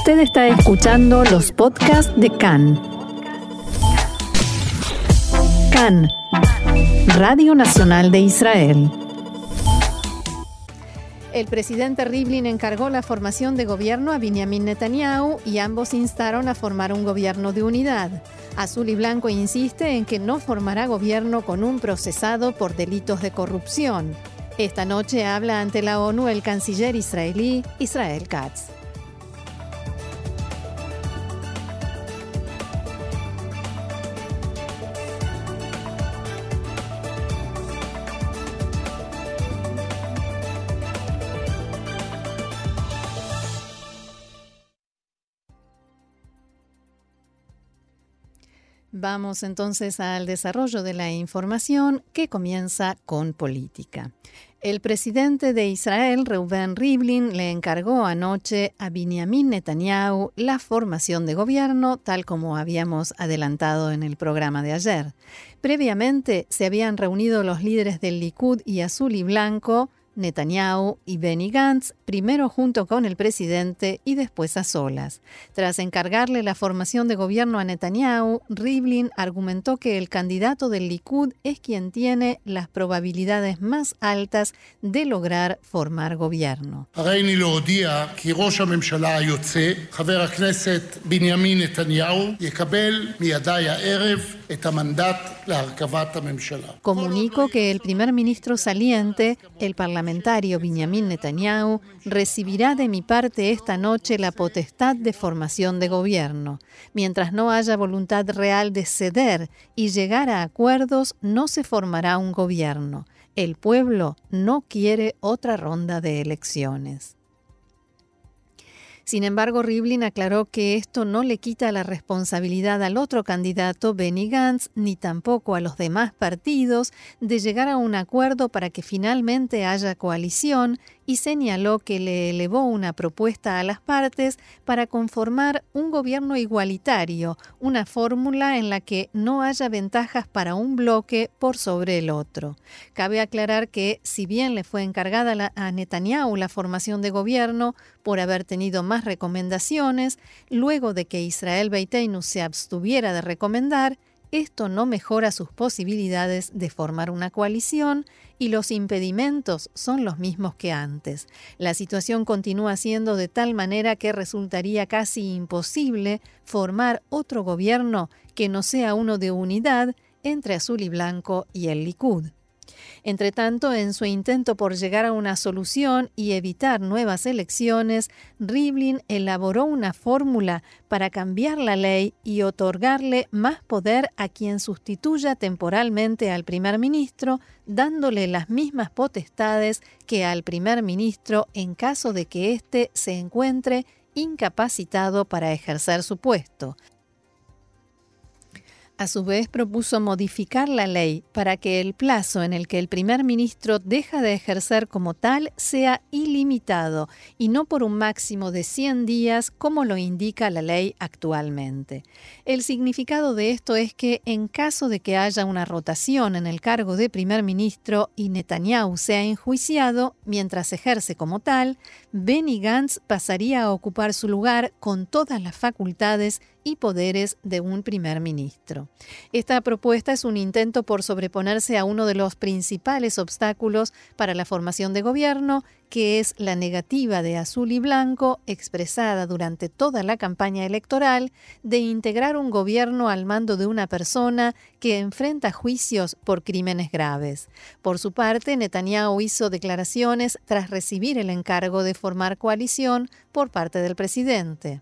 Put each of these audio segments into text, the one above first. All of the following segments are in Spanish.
Usted está escuchando los podcasts de CAN. CAN, Radio Nacional de Israel. El presidente Rivlin encargó la formación de gobierno a Benjamin Netanyahu y ambos instaron a formar un gobierno de unidad. Azul y Blanco insiste en que no formará gobierno con un procesado por delitos de corrupción. Esta noche habla ante la ONU el canciller israelí Israel Katz. Vamos entonces al desarrollo de la información que comienza con política. El presidente de Israel, Reuven Rivlin, le encargó anoche a Benjamin Netanyahu la formación de gobierno, tal como habíamos adelantado en el programa de ayer. Previamente se habían reunido los líderes del Likud y Azul y Blanco Netanyahu y Benny Gantz, primero junto con el presidente y después a solas. Tras encargarle la formación de gobierno a Netanyahu, Rivlin argumentó que el candidato del Likud es quien tiene las probabilidades más altas de lograr formar gobierno. Comunico que el primer ministro saliente, el parlamentario Benjamin Netanyahu, recibirá de mi parte esta noche la potestad de formación de gobierno. Mientras no haya voluntad real de ceder y llegar a acuerdos, no se formará un gobierno. El pueblo no quiere otra ronda de elecciones. Sin embargo, Rivlin aclaró que esto no le quita la responsabilidad al otro candidato, Benny Gantz, ni tampoco a los demás partidos de llegar a un acuerdo para que finalmente haya coalición y señaló que le elevó una propuesta a las partes para conformar un gobierno igualitario, una fórmula en la que no haya ventajas para un bloque por sobre el otro. Cabe aclarar que, si bien le fue encargada a Netanyahu la formación de gobierno por haber tenido más recomendaciones, luego de que Israel Beiteinu se abstuviera de recomendar, esto no mejora sus posibilidades de formar una coalición y los impedimentos son los mismos que antes. La situación continúa siendo de tal manera que resultaría casi imposible formar otro gobierno que no sea uno de unidad entre azul y blanco y el Likud. Entretanto, en su intento por llegar a una solución y evitar nuevas elecciones, Rivlin elaboró una fórmula para cambiar la ley y otorgarle más poder a quien sustituya temporalmente al primer ministro, dándole las mismas potestades que al primer ministro en caso de que éste se encuentre incapacitado para ejercer su puesto. A su vez, propuso modificar la ley para que el plazo en el que el primer ministro deja de ejercer como tal sea ilimitado y no por un máximo de 100 días como lo indica la ley actualmente. El significado de esto es que en caso de que haya una rotación en el cargo de primer ministro y Netanyahu sea enjuiciado mientras ejerce como tal, Benny Gantz pasaría a ocupar su lugar con todas las facultades y poderes de un primer ministro. Esta propuesta es un intento por sobreponerse a uno de los principales obstáculos para la formación de gobierno, que es la negativa de Azul y Blanco, expresada durante toda la campaña electoral, de integrar un gobierno al mando de una persona que enfrenta juicios por crímenes graves. Por su parte, Netanyahu hizo declaraciones tras recibir el encargo de formar coalición por parte del presidente.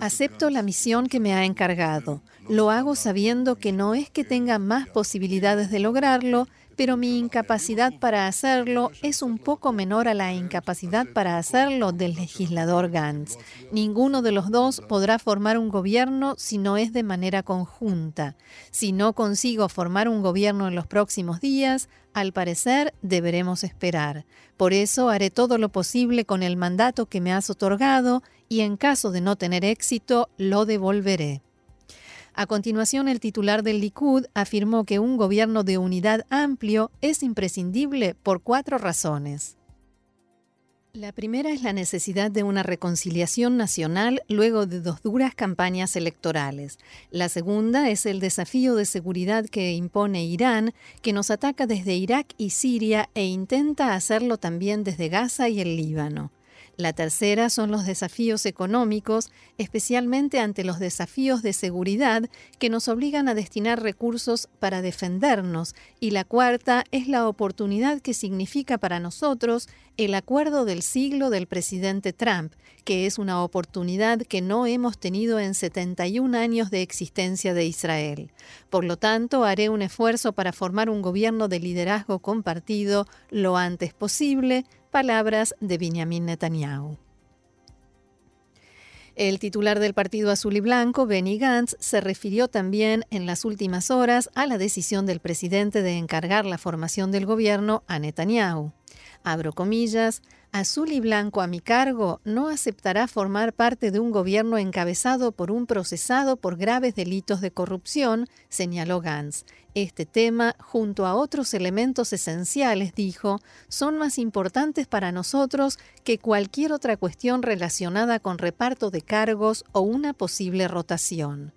Acepto la misión que me ha encargado. Lo hago sabiendo que no es que tenga más posibilidades de lograrlo, pero mi incapacidad para hacerlo es un poco menor a la incapacidad para hacerlo del legislador Gantz. Ninguno de los dos podrá formar un gobierno si no es de manera conjunta. Si no consigo formar un gobierno en los próximos días, al parecer deberemos esperar. Por eso haré todo lo posible con el mandato que me has otorgado y en caso de no tener éxito, lo devolveré. A continuación, el titular del Likud afirmó que un gobierno de unidad amplio es imprescindible por cuatro razones. La primera es la necesidad de una reconciliación nacional luego de dos duras campañas electorales. La segunda es el desafío de seguridad que impone Irán, que nos ataca desde Irak y Siria e intenta hacerlo también desde Gaza y el Líbano. La tercera son los desafíos económicos, especialmente ante los desafíos de seguridad que nos obligan a destinar recursos para defendernos. Y la cuarta es la oportunidad que significa para nosotros el acuerdo del siglo del presidente Trump, que es una oportunidad que no hemos tenido en 71 años de existencia de Israel. Por lo tanto, haré un esfuerzo para formar un gobierno de liderazgo compartido lo antes posible, Palabras de Benjamin Netanyahu. El titular del Partido Azul y Blanco, Benny Gantz, se refirió también en las últimas horas a la decisión del presidente de encargar la formación del gobierno a Netanyahu. Abro comillas, Azul y Blanco a mi cargo no aceptará formar parte de un gobierno encabezado por un procesado por graves delitos de corrupción, señaló Gantz. Este tema, junto a otros elementos esenciales, dijo, son más importantes para nosotros que cualquier otra cuestión relacionada con reparto de cargos o una posible rotación.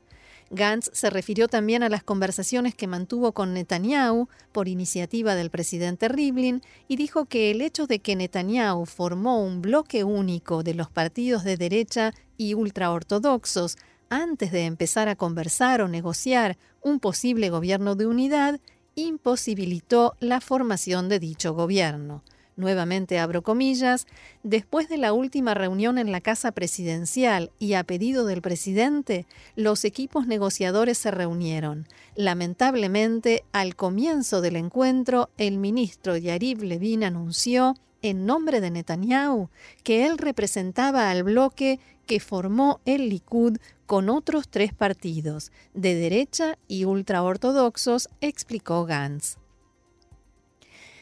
Gantz se refirió también a las conversaciones que mantuvo con Netanyahu por iniciativa del presidente Rivlin y dijo que el hecho de que Netanyahu formó un bloque único de los partidos de derecha y ultraortodoxos antes de empezar a conversar o negociar un posible gobierno de unidad imposibilitó la formación de dicho gobierno nuevamente abro comillas, después de la última reunión en la Casa Presidencial y a pedido del presidente, los equipos negociadores se reunieron. Lamentablemente, al comienzo del encuentro, el ministro Yariv Levin anunció, en nombre de Netanyahu, que él representaba al bloque que formó el Likud con otros tres partidos, de derecha y ultraortodoxos, explicó Gantz.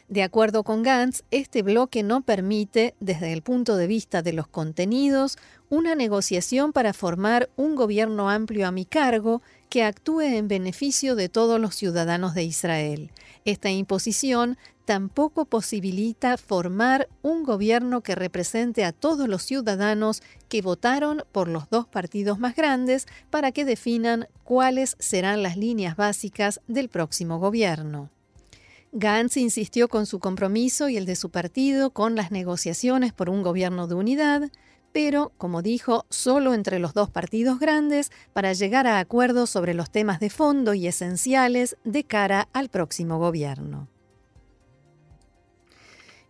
De acuerdo con Gantz, este bloque no permite, desde el punto de vista de los contenidos, una negociación para formar un gobierno amplio a mi cargo que actúe en beneficio de todos los ciudadanos de Israel. Esta imposición tampoco posibilita formar un gobierno que represente a todos los ciudadanos que votaron por los dos partidos más grandes para que definan cuáles serán las líneas básicas del próximo gobierno. Gantz insistió con su compromiso y el de su partido con las negociaciones por un gobierno de unidad, pero, como dijo, solo entre los dos partidos grandes para llegar a acuerdos sobre los temas de fondo y esenciales de cara al próximo gobierno.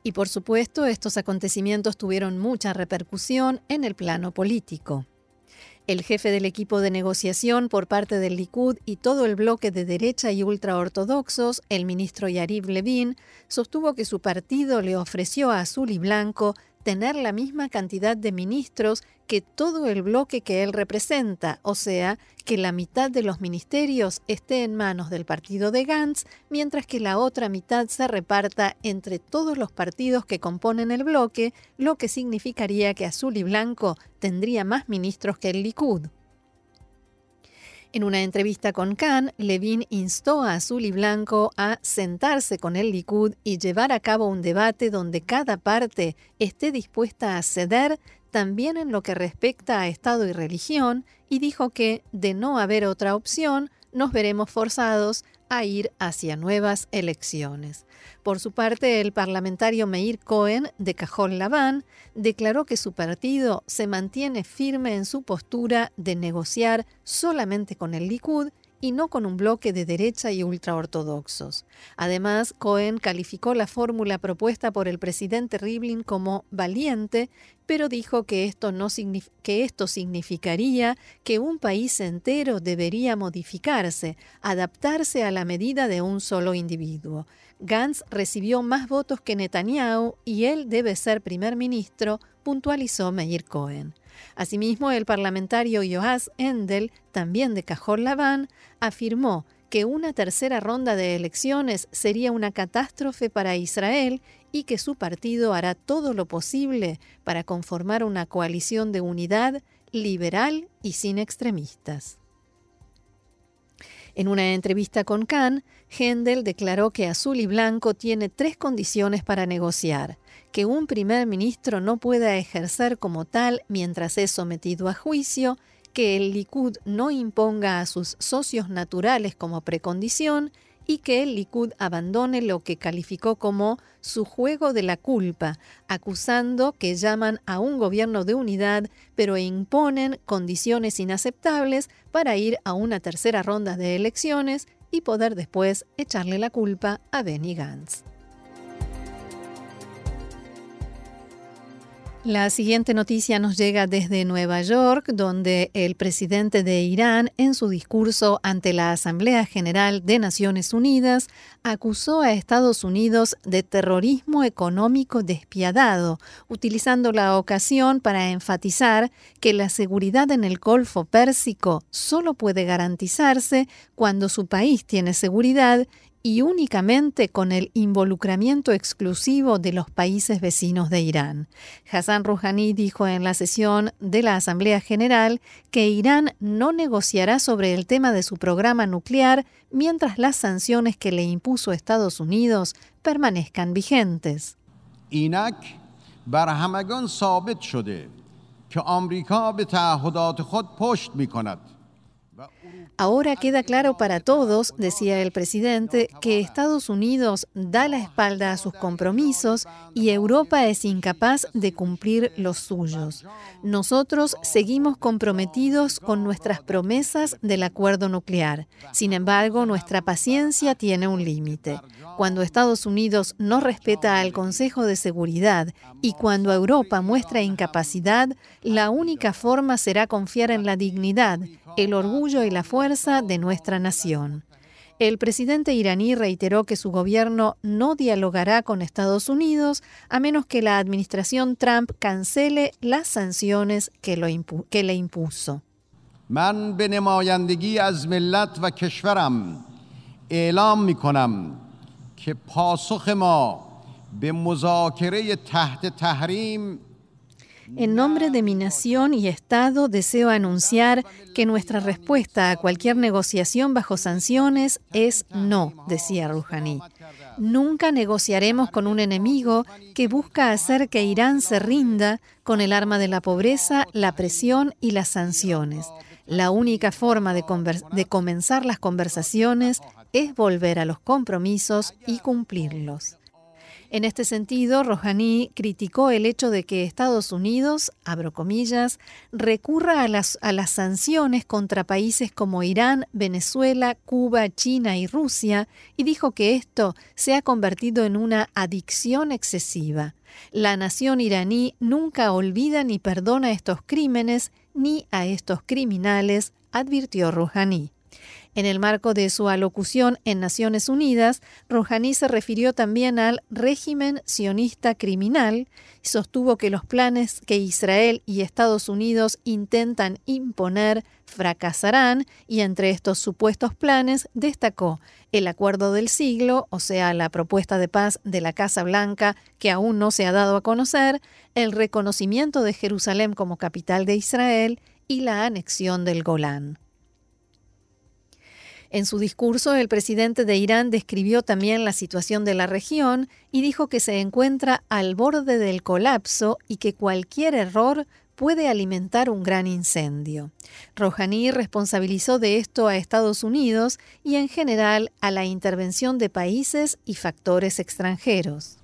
Y por supuesto, estos acontecimientos tuvieron mucha repercusión en el plano político. El jefe del equipo de negociación por parte del Likud y todo el bloque de derecha y ultraortodoxos, el ministro Yariv Levin, sostuvo que su partido le ofreció a Azul y Blanco tener la misma cantidad de ministros que todo el bloque que él representa, o sea, que la mitad de los ministerios esté en manos del partido de Gantz, mientras que la otra mitad se reparta entre todos los partidos que componen el bloque, lo que significaría que Azul y Blanco tendría más ministros que el Likud. En una entrevista con Khan, Levin instó a Azul y Blanco a sentarse con el Likud y llevar a cabo un debate donde cada parte esté dispuesta a ceder también en lo que respecta a Estado y religión, y dijo que, de no haber otra opción, nos veremos forzados a ir hacia nuevas elecciones. Por su parte, el parlamentario Meir Cohen, de Cajón Laván, declaró que su partido se mantiene firme en su postura de negociar solamente con el Likud y no con un bloque de derecha y ultraortodoxos. Además, Cohen calificó la fórmula propuesta por el presidente Rivlin como valiente, pero dijo que esto, no que esto significaría que un país entero debería modificarse, adaptarse a la medida de un solo individuo. Gantz recibió más votos que Netanyahu y él debe ser primer ministro, puntualizó Meir Cohen. Asimismo, el parlamentario Joás Endel, también de Cajón Laván, afirmó que una tercera ronda de elecciones sería una catástrofe para Israel y que su partido hará todo lo posible para conformar una coalición de unidad liberal y sin extremistas. En una entrevista con Khan, Hendel declaró que Azul y Blanco tiene tres condiciones para negociar que un primer ministro no pueda ejercer como tal mientras es sometido a juicio, que el Likud no imponga a sus socios naturales como precondición y que el Likud abandone lo que calificó como su juego de la culpa, acusando que llaman a un gobierno de unidad, pero imponen condiciones inaceptables para ir a una tercera ronda de elecciones y poder después echarle la culpa a Benny Gantz. La siguiente noticia nos llega desde Nueva York, donde el presidente de Irán, en su discurso ante la Asamblea General de Naciones Unidas, acusó a Estados Unidos de terrorismo económico despiadado, utilizando la ocasión para enfatizar que la seguridad en el Golfo Pérsico solo puede garantizarse cuando su país tiene seguridad y únicamente con el involucramiento exclusivo de los países vecinos de Irán. Hassan Rouhani dijo en la sesión de la Asamblea General que Irán no negociará sobre el tema de su programa nuclear mientras las sanciones que le impuso Estados Unidos permanezcan vigentes. Ahora queda claro para todos, decía el presidente, que Estados Unidos da la espalda a sus compromisos y Europa es incapaz de cumplir los suyos. Nosotros seguimos comprometidos con nuestras promesas del acuerdo nuclear. Sin embargo, nuestra paciencia tiene un límite. Cuando Estados Unidos no respeta al Consejo de Seguridad y cuando Europa muestra incapacidad, la única forma será confiar en la dignidad, el orgullo y la fuerza de nuestra nación. El presidente iraní reiteró que su gobierno no dialogará con Estados Unidos a menos que la administración Trump cancele las sanciones que, le impuso. En nombre de mi nación y Estado deseo anunciar que nuestra respuesta a cualquier negociación bajo sanciones es no, decía Rouhani. Nunca negociaremos con un enemigo que busca hacer que Irán se rinda con el arma de la pobreza, la presión y las sanciones. La única forma de, de comenzar las conversaciones es volver a los compromisos y cumplirlos. En este sentido, Rouhani criticó el hecho de que Estados Unidos, abro comillas, recurra a las, a las sanciones contra países como Irán, Venezuela, Cuba, China y Rusia y dijo que esto se ha convertido en una adicción excesiva. La nación iraní nunca olvida ni perdona estos crímenes ni a estos criminales, advirtió Rouhani. En el marco de su alocución en Naciones Unidas, Rouhani se refirió también al régimen sionista criminal y sostuvo que los planes que Israel y Estados Unidos intentan imponer fracasarán y entre estos supuestos planes destacó el acuerdo del siglo, o sea, la propuesta de paz de la Casa Blanca que aún no se ha dado a conocer, el reconocimiento de Jerusalén como capital de Israel y la anexión del Golán. En su discurso, el presidente de Irán describió también la situación de la región y dijo que se encuentra al borde del colapso y que cualquier error puede alimentar un gran incendio. Rouhani responsabilizó de esto a Estados Unidos y en general a la intervención de países y factores extranjeros.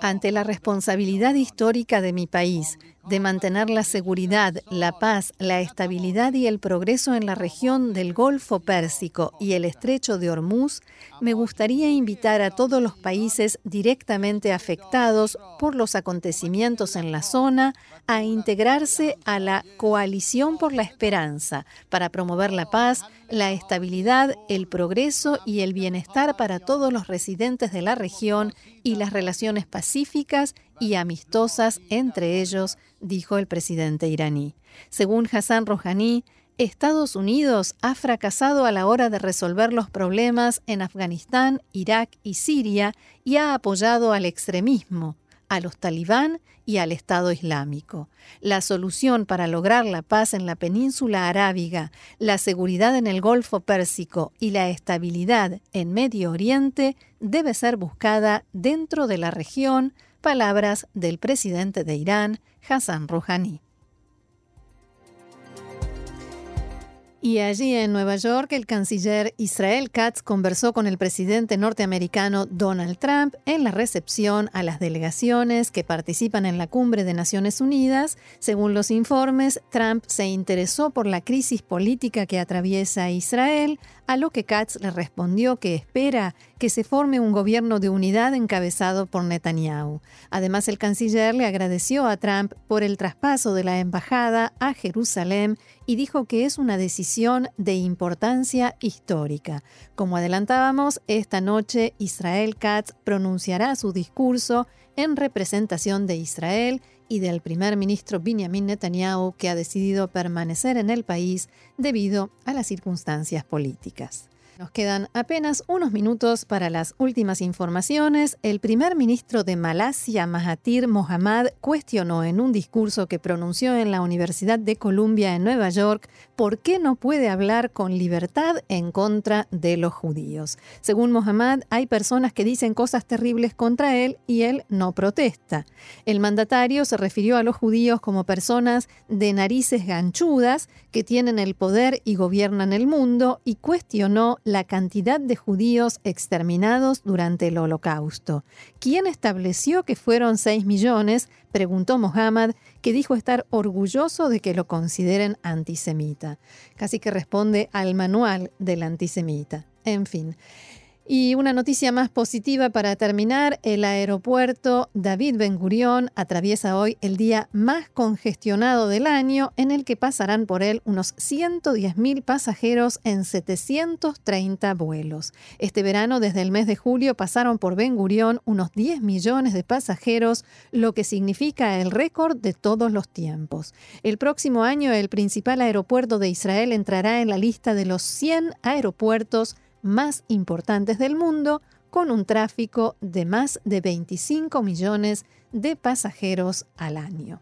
Ante la responsabilidad histórica de mi país de mantener la seguridad, la paz, la estabilidad y el progreso en la región del Golfo Pérsico y el estrecho de Hormuz, me gustaría invitar a todos los países directamente afectados por los acontecimientos en la zona a integrarse a la Coalición por la Esperanza para promover la paz, la estabilidad, el progreso y el bienestar para todos los residentes de la región y las relaciones pacíficas y amistosas entre ellos, dijo el presidente iraní. Según Hassan Rouhani, Estados Unidos ha fracasado a la hora de resolver los problemas en Afganistán, Irak y Siria y ha apoyado al extremismo. a los talibán y al Estado Islámico. La solución para lograr la paz en la península arábiga, la seguridad en el Golfo Pérsico y la estabilidad en Medio Oriente debe ser buscada dentro de la región, palabras del presidente de Irán, Hassan Rouhani. Y allí en Nueva York, el canciller Israel Katz conversó con el presidente norteamericano Donald Trump en la recepción a las delegaciones que participan en la cumbre de Naciones Unidas. Según los informes, Trump se interesó por la crisis política que atraviesa Israel, a lo que Katz le respondió que espera que se forme un gobierno de unidad encabezado por Netanyahu. Además, el canciller le agradeció a Trump por el traspaso de la embajada a Jerusalén y dijo que es una decisión de importancia histórica. Como adelantábamos, esta noche Israel Katz pronunciará su discurso en representación de Israel y del primer ministro Benjamin Netanyahu, que ha decidido permanecer en el país debido a las circunstancias políticas. Nos quedan apenas unos minutos para las últimas informaciones. El primer ministro de Malasia, Mahathir Mohamad, cuestionó en un discurso que pronunció en la Universidad de Columbia en Nueva York por qué no puede hablar con libertad en contra de los judíos. Según Mohamad, hay personas que dicen cosas terribles contra él y él no protesta. El mandatario se refirió a los judíos como personas de narices ganchudas que tienen el poder y gobiernan el mundo y cuestionó la cantidad de judíos exterminados durante el holocausto. ¿Quién estableció que fueron 6 millones? Preguntó Mohammed, que dijo estar orgulloso de que lo consideren antisemita. Casi que responde al manual del antisemita. En fin. Y una noticia más positiva para terminar, el aeropuerto David Ben Gurión atraviesa hoy el día más congestionado del año en el que pasarán por él unos 110.000 pasajeros en 730 vuelos. Este verano, desde el mes de julio, pasaron por Ben Gurión unos 10 millones de pasajeros, lo que significa el récord de todos los tiempos. El próximo año, el principal aeropuerto de Israel entrará en la lista de los 100 aeropuertos más importantes del mundo, con un tráfico de más de 25 millones de pasajeros al año.